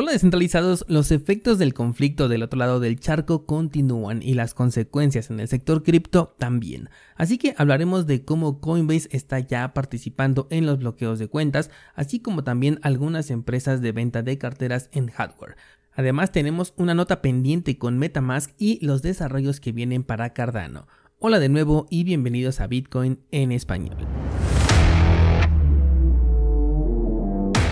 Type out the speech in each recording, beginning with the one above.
Hola descentralizados, los efectos del conflicto del otro lado del charco continúan y las consecuencias en el sector cripto también. Así que hablaremos de cómo Coinbase está ya participando en los bloqueos de cuentas, así como también algunas empresas de venta de carteras en hardware. Además tenemos una nota pendiente con Metamask y los desarrollos que vienen para Cardano. Hola de nuevo y bienvenidos a Bitcoin en español.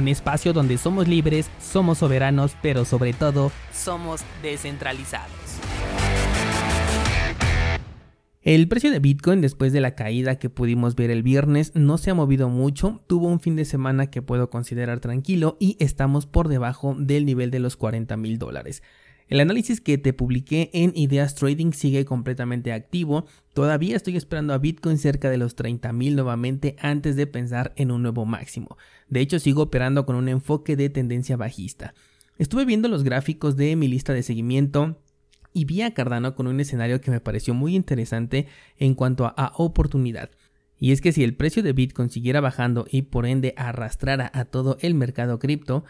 un espacio donde somos libres, somos soberanos, pero sobre todo somos descentralizados. El precio de Bitcoin después de la caída que pudimos ver el viernes no se ha movido mucho, tuvo un fin de semana que puedo considerar tranquilo y estamos por debajo del nivel de los 40 mil dólares. El análisis que te publiqué en Ideas Trading sigue completamente activo. Todavía estoy esperando a Bitcoin cerca de los 30.000 nuevamente antes de pensar en un nuevo máximo. De hecho, sigo operando con un enfoque de tendencia bajista. Estuve viendo los gráficos de mi lista de seguimiento y vi a Cardano con un escenario que me pareció muy interesante en cuanto a, oportunidad. Y es que si el precio de Bitcoin siguiera bajando y por ende arrastrara a todo el mercado cripto,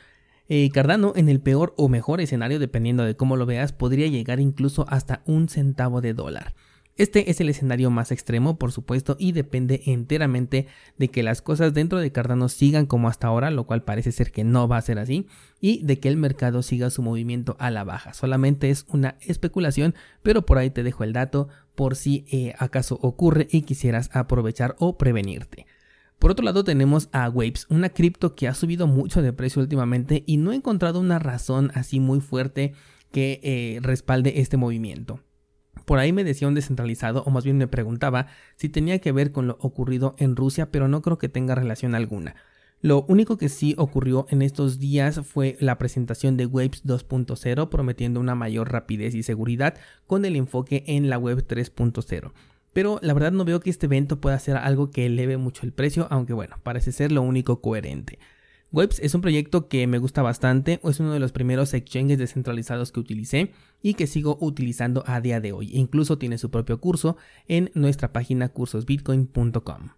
eh, Cardano, en el peor o mejor escenario, dependiendo de cómo lo veas, podría llegar incluso hasta un centavo de dólar. Este es el escenario más extremo, por supuesto, y depende enteramente de que las cosas dentro de Cardano sigan como hasta ahora, lo cual parece ser que no va a ser así, y de que el mercado siga su movimiento a la baja. Solamente es una especulación, pero por ahí te dejo el dato por si eh, acaso ocurre y quisieras aprovechar o prevenirte. Por otro lado tenemos a Waves, una cripto que ha subido mucho de precio últimamente y no he encontrado una razón así muy fuerte que eh, respalde este movimiento. Por ahí me decía un descentralizado, o más bien me preguntaba si tenía que ver con lo ocurrido en Rusia, pero no creo que tenga relación alguna. Lo único que sí ocurrió en estos días fue la presentación de Waves 2.0 prometiendo una mayor rapidez y seguridad con el enfoque en la web 3.0 pero la verdad no veo que este evento pueda ser algo que eleve mucho el precio, aunque bueno, parece ser lo único coherente. Webs es un proyecto que me gusta bastante, es uno de los primeros exchanges descentralizados que utilicé y que sigo utilizando a día de hoy. Incluso tiene su propio curso en nuestra página cursosbitcoin.com.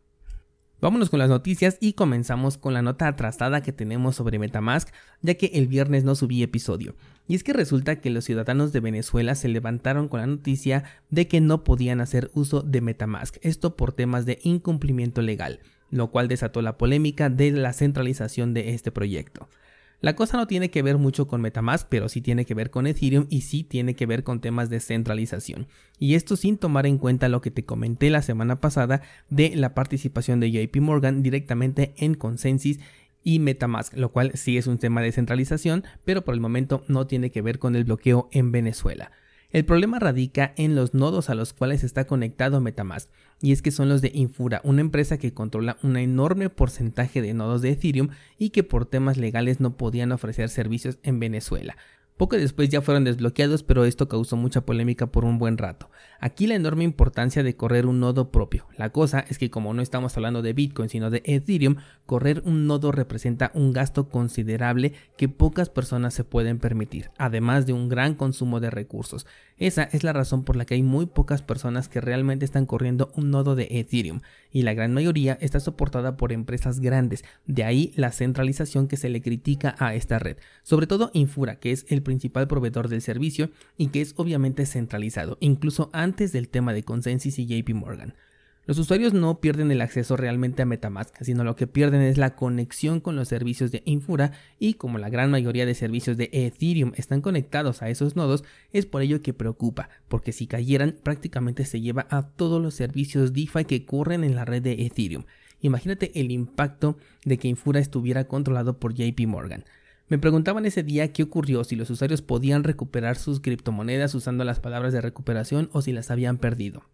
Vámonos con las noticias y comenzamos con la nota atrasada que tenemos sobre Metamask, ya que el viernes no subí episodio. Y es que resulta que los ciudadanos de Venezuela se levantaron con la noticia de que no podían hacer uso de Metamask, esto por temas de incumplimiento legal, lo cual desató la polémica de la centralización de este proyecto. La cosa no tiene que ver mucho con Metamask, pero sí tiene que ver con Ethereum y sí tiene que ver con temas de centralización. Y esto sin tomar en cuenta lo que te comenté la semana pasada de la participación de JP Morgan directamente en Consensus y Metamask, lo cual sí es un tema de centralización, pero por el momento no tiene que ver con el bloqueo en Venezuela. El problema radica en los nodos a los cuales está conectado Metamask, y es que son los de Infura, una empresa que controla un enorme porcentaje de nodos de Ethereum y que por temas legales no podían ofrecer servicios en Venezuela. Poco después ya fueron desbloqueados, pero esto causó mucha polémica por un buen rato. Aquí la enorme importancia de correr un nodo propio. La cosa es que como no estamos hablando de Bitcoin sino de Ethereum, correr un nodo representa un gasto considerable que pocas personas se pueden permitir, además de un gran consumo de recursos. Esa es la razón por la que hay muy pocas personas que realmente están corriendo un nodo de Ethereum y la gran mayoría está soportada por empresas grandes, de ahí la centralización que se le critica a esta red, sobre todo Infura, que es el principal proveedor del servicio y que es obviamente centralizado, incluso antes del tema de Consensus y JP Morgan. Los usuarios no pierden el acceso realmente a Metamask, sino lo que pierden es la conexión con los servicios de Infura y como la gran mayoría de servicios de Ethereum están conectados a esos nodos, es por ello que preocupa, porque si cayeran prácticamente se lleva a todos los servicios DeFi que corren en la red de Ethereum. Imagínate el impacto de que Infura estuviera controlado por JP Morgan. Me preguntaban ese día qué ocurrió, si los usuarios podían recuperar sus criptomonedas usando las palabras de recuperación o si las habían perdido.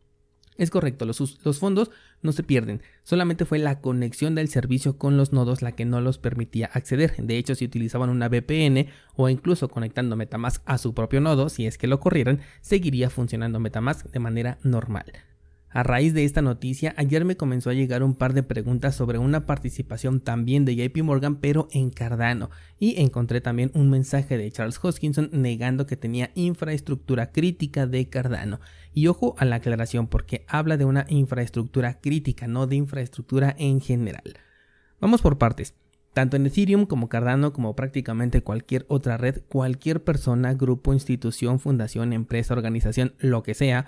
Es correcto, los, fondos no se pierden, solamente fue la conexión del servicio con los nodos la que no los permitía acceder. De hecho, si utilizaban una VPN o incluso conectando Metamask a su propio nodo, si es que lo corrieran, seguiría funcionando Metamask de manera normal. A raíz de esta noticia, ayer me comenzó a llegar un par de preguntas sobre una participación también de JP Morgan, pero en Cardano, y encontré también un mensaje de Charles Hoskinson negando que tenía infraestructura crítica de Cardano. Y ojo a la aclaración porque habla de una infraestructura crítica, no de infraestructura en general. Vamos por partes. Tanto en Ethereum como Cardano, como prácticamente cualquier otra red, cualquier persona, grupo, institución, fundación, empresa, organización, lo que sea,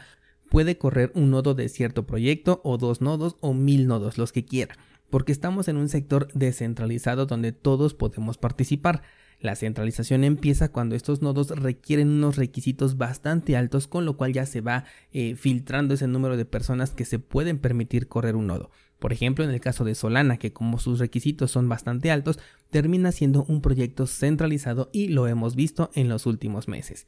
puede correr un nodo de cierto proyecto o dos nodos o mil nodos, los que quiera, porque estamos en un sector descentralizado donde todos podemos participar. La centralización empieza cuando estos nodos requieren unos requisitos bastante altos, con lo cual ya se va eh, filtrando ese número de personas que se pueden permitir correr un nodo. Por ejemplo, en el caso de Solana, que como sus requisitos son bastante altos, termina siendo un proyecto centralizado y lo hemos visto en los últimos meses.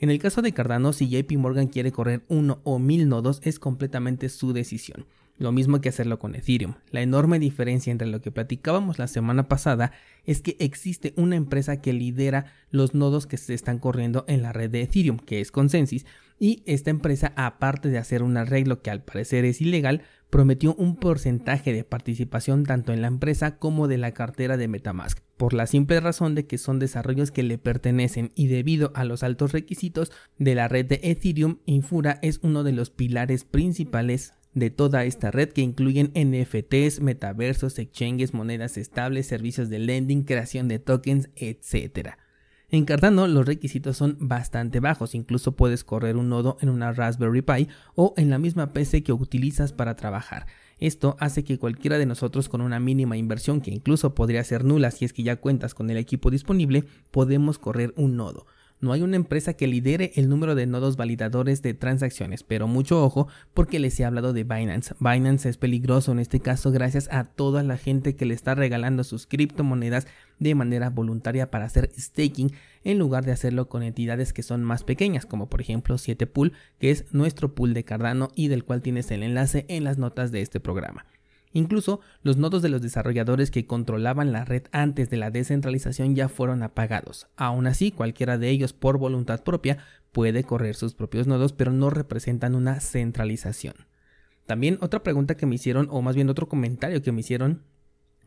En el caso de Cardano, si JP Morgan quiere correr uno o mil nodos, es completamente su decisión. Lo mismo que hacerlo con Ethereum. La enorme diferencia entre lo que platicábamos la semana pasada es que existe una empresa que lidera los nodos que se están corriendo en la red de Ethereum, que es Consensus, y esta empresa, aparte de hacer un arreglo que al parecer es ilegal, prometió un porcentaje de participación tanto en la empresa como de la cartera de Metamask, por la simple razón de que son desarrollos que le pertenecen y debido a los altos requisitos de la red de Ethereum, Infura es uno de los pilares principales de toda esta red que incluyen NFTs, metaversos, exchanges, monedas estables, servicios de lending, creación de tokens, etc. En Cardano los requisitos son bastante bajos, incluso puedes correr un nodo en una Raspberry Pi o en la misma PC que utilizas para trabajar. Esto hace que cualquiera de nosotros con una mínima inversión, que incluso podría ser nula si es que ya cuentas con el equipo disponible, podemos correr un nodo. No hay una empresa que lidere el número de nodos validadores de transacciones, pero mucho ojo porque les he hablado de Binance. Binance es peligroso en este caso gracias a toda la gente que le está regalando sus criptomonedas de manera voluntaria para hacer staking en lugar de hacerlo con entidades que son más pequeñas, como por ejemplo 7pool, que es nuestro pool de Cardano y del cual tienes el enlace en las notas de este programa. Incluso los nodos de los desarrolladores que controlaban la red antes de la descentralización ya fueron apagados. Aún así, cualquiera de ellos por voluntad propia puede correr sus propios nodos, pero no representan una centralización. También otra pregunta que me hicieron, o más bien otro comentario que me hicieron,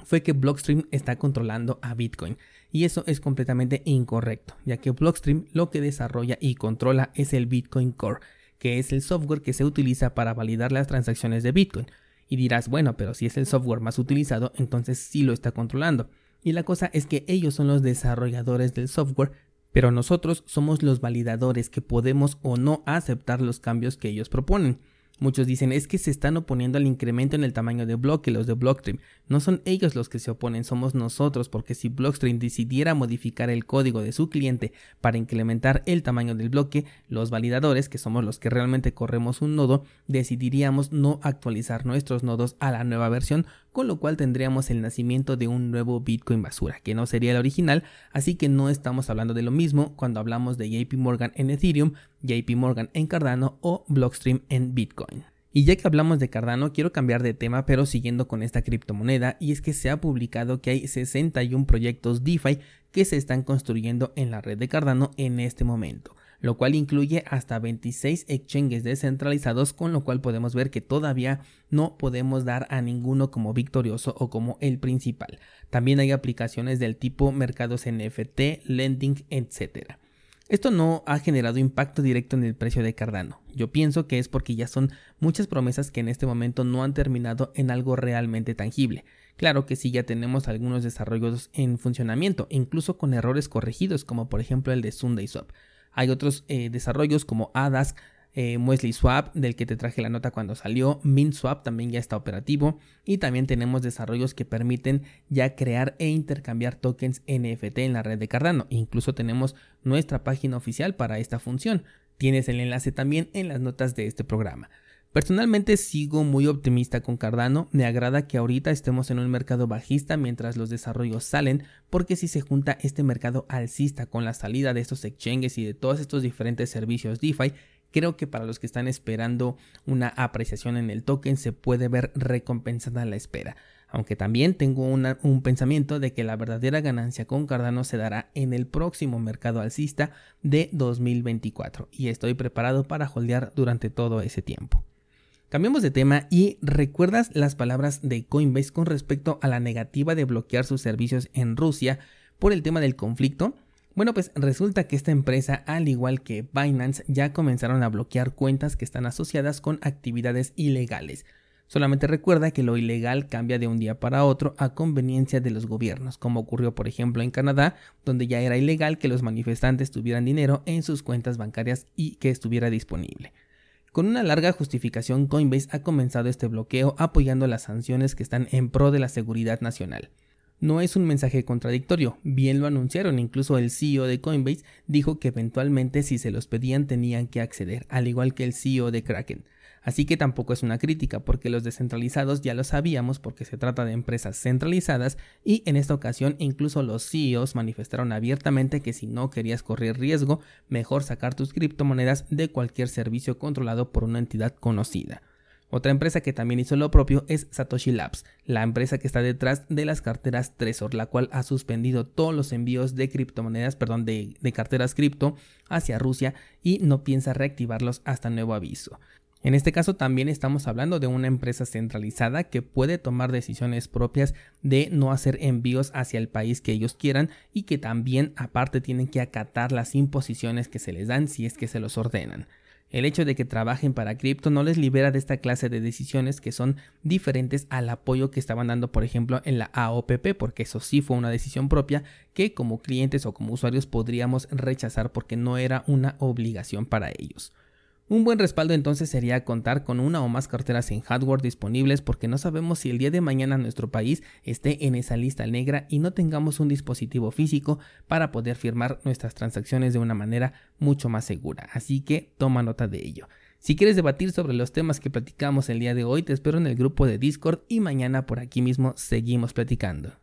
fue que Blockstream está controlando a Bitcoin. Y eso es completamente incorrecto, ya que Blockstream lo que desarrolla y controla es el Bitcoin Core, que es el software que se utiliza para validar las transacciones de Bitcoin. Y dirás, bueno, pero si es el software más utilizado, entonces sí lo está controlando. Y la cosa es que ellos son los desarrolladores del software, pero nosotros somos los validadores que podemos o no aceptar los cambios que ellos proponen. Muchos dicen es que se están oponiendo al incremento en el tamaño de bloque los de Blockstream. No son ellos los que se oponen, somos nosotros, porque si Blockstream decidiera modificar el código de su cliente para incrementar el tamaño del bloque, los validadores, que somos los que realmente corremos un nodo, decidiríamos no actualizar nuestros nodos a la nueva versión, con lo cual tendríamos el nacimiento de un nuevo Bitcoin basura, que no sería el original, así que no estamos hablando de lo mismo cuando hablamos de JP Morgan en Ethereum, JP Morgan en Cardano o Blockstream en Bitcoin. Y ya que hablamos de Cardano, quiero cambiar de tema, pero siguiendo con esta criptomoneda, y es que se ha publicado que hay 61 proyectos DeFi que se están construyendo en la red de Cardano en este momento lo cual incluye hasta 26 exchanges descentralizados, con lo cual podemos ver que todavía no podemos dar a ninguno como victorioso o como el principal. También hay aplicaciones del tipo mercados NFT, lending, etc. Esto no ha generado impacto directo en el precio de Cardano. Yo pienso que es porque ya son muchas promesas que en este momento no han terminado en algo realmente tangible. Claro que sí ya tenemos algunos desarrollos en funcionamiento, incluso con errores corregidos, como por ejemplo el de Sunday Swap. Hay otros eh, desarrollos como ADAS, eh, Muesli Swap, del que te traje la nota cuando salió, MintSwap también ya está operativo y también tenemos desarrollos que permiten ya crear e intercambiar tokens NFT en la red de Cardano. Incluso tenemos nuestra página oficial para esta función. Tienes el enlace también en las notas de este programa. Personalmente sigo muy optimista con Cardano, me agrada que ahorita estemos en un mercado bajista mientras los desarrollos salen, porque si se junta este mercado alcista con la salida de estos exchanges y de todos estos diferentes servicios DeFi, creo que para los que están esperando una apreciación en el token se puede ver recompensada la espera. Aunque también tengo un pensamiento de que la verdadera ganancia con Cardano se dará en el próximo mercado alcista de 2024 y estoy preparado para holdear durante todo ese tiempo. Cambiamos de tema y recuerdas las palabras de Coinbase con respecto a la negativa de bloquear sus servicios en Rusia por el tema del conflicto. Bueno, pues resulta que esta empresa, al igual que Binance, ya comenzaron a bloquear cuentas que están asociadas con actividades ilegales. Solamente recuerda que lo ilegal cambia de un día para otro a conveniencia de los gobiernos, como ocurrió por ejemplo en Canadá, donde ya era ilegal que los manifestantes tuvieran dinero en sus cuentas bancarias y que estuviera disponible. Con una larga justificación, Coinbase ha comenzado este bloqueo apoyando las sanciones que están en pro de la seguridad nacional. No es un mensaje contradictorio, bien lo anunciaron, incluso el CEO de Coinbase dijo que eventualmente si se los pedían tenían que acceder, al igual que el CEO de Kraken. Así que tampoco es una crítica, porque los descentralizados ya lo sabíamos porque se trata de empresas centralizadas y en esta ocasión incluso los CEOs manifestaron abiertamente que si no querías correr riesgo, mejor sacar tus criptomonedas de cualquier servicio controlado por una entidad conocida. Otra empresa que también hizo lo propio es Satoshi Labs, la empresa que está detrás de las carteras Trezor, la cual ha suspendido todos los envíos de criptomonedas, perdón, de, de carteras cripto hacia Rusia y no piensa reactivarlos hasta nuevo aviso. En este caso también estamos hablando de una empresa centralizada que puede tomar decisiones propias de no hacer envíos hacia el país que ellos quieran y que también aparte tienen que acatar las imposiciones que se les dan si es que se los ordenan. El hecho de que trabajen para cripto no les libera de esta clase de decisiones que son diferentes al apoyo que estaban dando, por ejemplo, en la AOPP, porque eso sí fue una decisión propia que como clientes o como usuarios podríamos rechazar porque no era una obligación para ellos. Un buen respaldo entonces sería contar con una o más carteras en hardware disponibles porque no sabemos si el día de mañana nuestro país esté en esa lista negra y no tengamos un dispositivo físico para poder firmar nuestras transacciones de una manera mucho más segura. Así que toma nota de ello. Si quieres debatir sobre los temas que platicamos el día de hoy, te espero en el grupo de Discord y mañana por aquí mismo seguimos platicando.